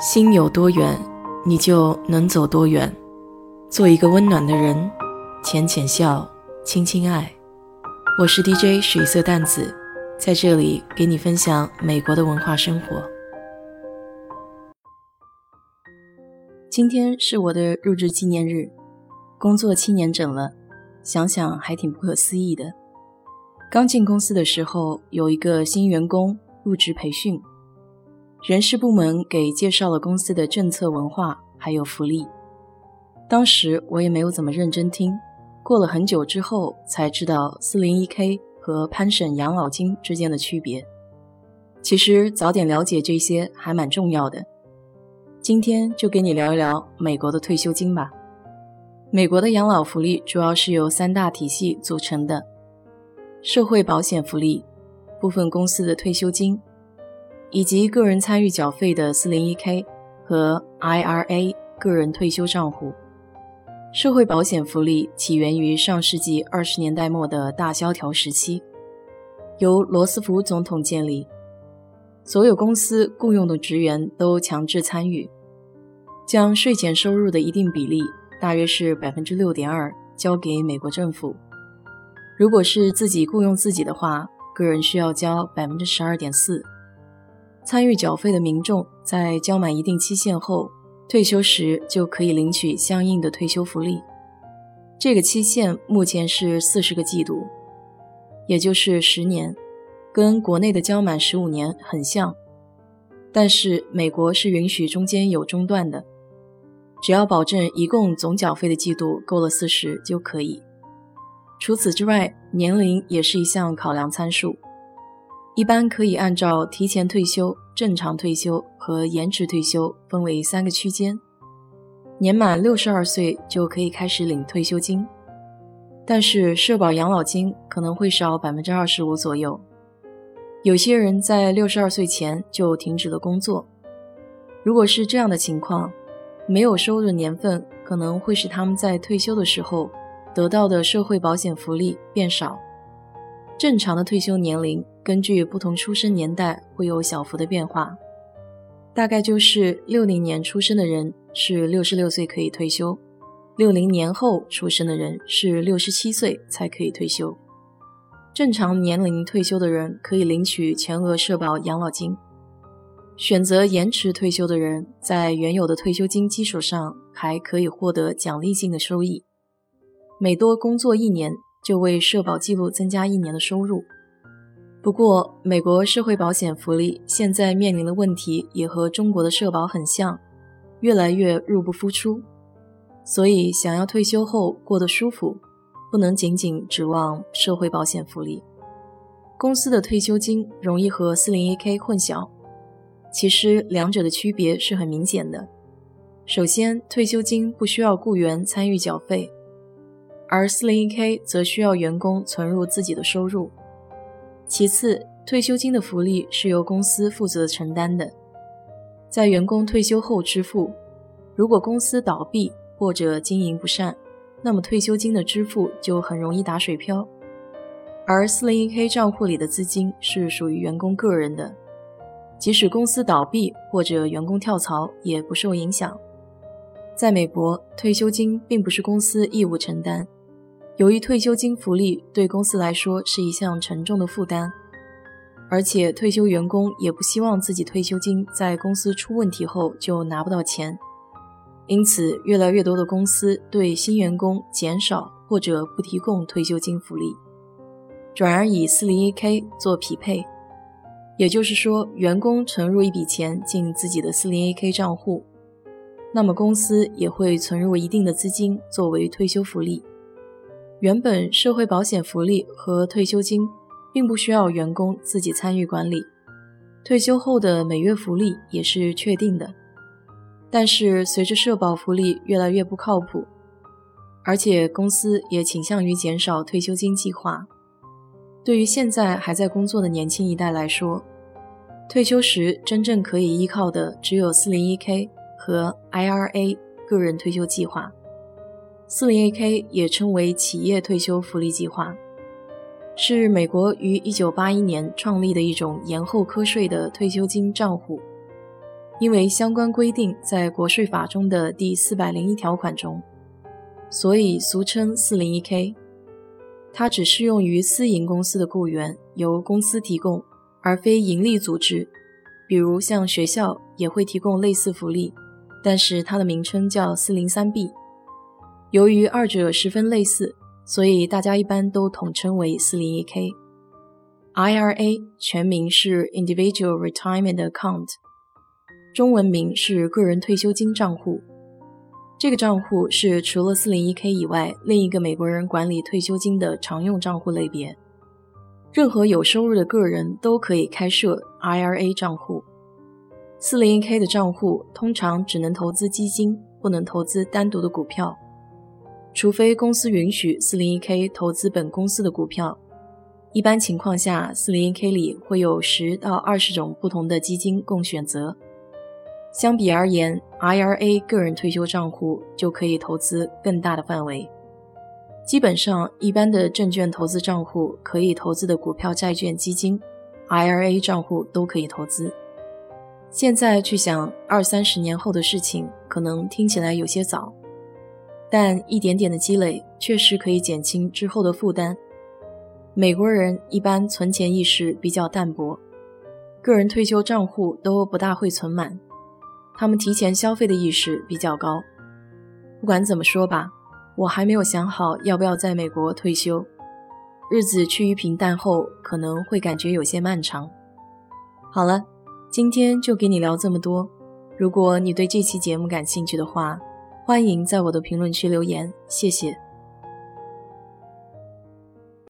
心有多远，你就能走多远。做一个温暖的人，浅浅笑，轻轻爱。我是 DJ 水色淡子，在这里给你分享美国的文化生活。今天是我的入职纪念日，工作七年整了，想想还挺不可思议的。刚进公司的时候，有一个新员工入职培训。人事部门给介绍了公司的政策、文化还有福利。当时我也没有怎么认真听，过了很久之后才知道四零一 K 和潘省养老金之间的区别。其实早点了解这些还蛮重要的。今天就给你聊一聊美国的退休金吧。美国的养老福利主要是由三大体系组成的：社会保险福利、部分公司的退休金。以及个人参与缴费的 401k 和 IRA 个人退休账户，社会保险福利起源于上世纪二十年代末的大萧条时期，由罗斯福总统建立，所有公司雇佣的职员都强制参与，将税前收入的一定比例，大约是百分之六点二，交给美国政府。如果是自己雇佣自己的话，个人需要交百分之十二点四。参与缴费的民众在交满一定期限后，退休时就可以领取相应的退休福利。这个期限目前是四十个季度，也就是十年，跟国内的交满十五年很像。但是美国是允许中间有中断的，只要保证一共总缴费的季度够了四十就可以。除此之外，年龄也是一项考量参数。一般可以按照提前退休、正常退休和延迟退休分为三个区间。年满六十二岁就可以开始领退休金，但是社保养老金可能会少百分之二十五左右。有些人在六十二岁前就停止了工作，如果是这样的情况，没有收入年份可能会使他们在退休的时候得到的社会保险福利变少。正常的退休年龄根据不同出生年代会有小幅的变化，大概就是六零年出生的人是六十六岁可以退休，六零年后出生的人是六十七岁才可以退休。正常年龄退休的人可以领取全额社保养老金，选择延迟退休的人在原有的退休金基础上还可以获得奖励性的收益，每多工作一年。就为社保记录增加一年的收入。不过，美国社会保险福利现在面临的问题也和中国的社保很像，越来越入不敷出。所以，想要退休后过得舒服，不能仅仅指望社会保险福利。公司的退休金容易和 401k 混淆，其实两者的区别是很明显的。首先，退休金不需要雇员参与缴费。而 401k 则需要员工存入自己的收入。其次，退休金的福利是由公司负责承担的，在员工退休后支付。如果公司倒闭或者经营不善，那么退休金的支付就很容易打水漂。而 401k 账户里的资金是属于员工个人的，即使公司倒闭或者员工跳槽也不受影响。在美国，退休金并不是公司义务承担。由于退休金福利对公司来说是一项沉重的负担，而且退休员工也不希望自己退休金在公司出问题后就拿不到钱，因此越来越多的公司对新员工减少或者不提供退休金福利，转而以 401k 做匹配。也就是说，员工存入一笔钱进自己的 401k 账户，那么公司也会存入一定的资金作为退休福利。原本社会保险福利和退休金并不需要员工自己参与管理，退休后的每月福利也是确定的。但是随着社保福利越来越不靠谱，而且公司也倾向于减少退休金计划，对于现在还在工作的年轻一代来说，退休时真正可以依靠的只有 401k 和 IRA 个人退休计划。401k 也称为企业退休福利计划，是美国于1981年创立的一种延后瞌税的退休金账户。因为相关规定在国税法中的第四百零一条款中，所以俗称 401k。它只适用于私营公司的雇员，由公司提供，而非盈利组织。比如像学校也会提供类似福利，但是它的名称叫 403b。由于二者十分类似，所以大家一般都统称为 401k。IRA 全名是 Individual Retirement Account，中文名是个人退休金账户。这个账户是除了 401k 以外另一个美国人管理退休金的常用账户类别。任何有收入的个人都可以开设 IRA 账户。401k 的账户通常只能投资基金，不能投资单独的股票，除非公司允许 401k 投资本公司的股票。一般情况下，401k 里会有十到二十种不同的基金供选择。相比而言，IRA 个人退休账户就可以投资更大的范围。基本上，一般的证券投资账户可以投资的股票、债券、基金，IRA 账户都可以投资。现在去想二三十年后的事情，可能听起来有些早，但一点点的积累确实可以减轻之后的负担。美国人一般存钱意识比较淡薄，个人退休账户都不大会存满。他们提前消费的意识比较高。不管怎么说吧，我还没有想好要不要在美国退休。日子趋于平淡后，可能会感觉有些漫长。好了，今天就给你聊这么多。如果你对这期节目感兴趣的话，欢迎在我的评论区留言，谢谢。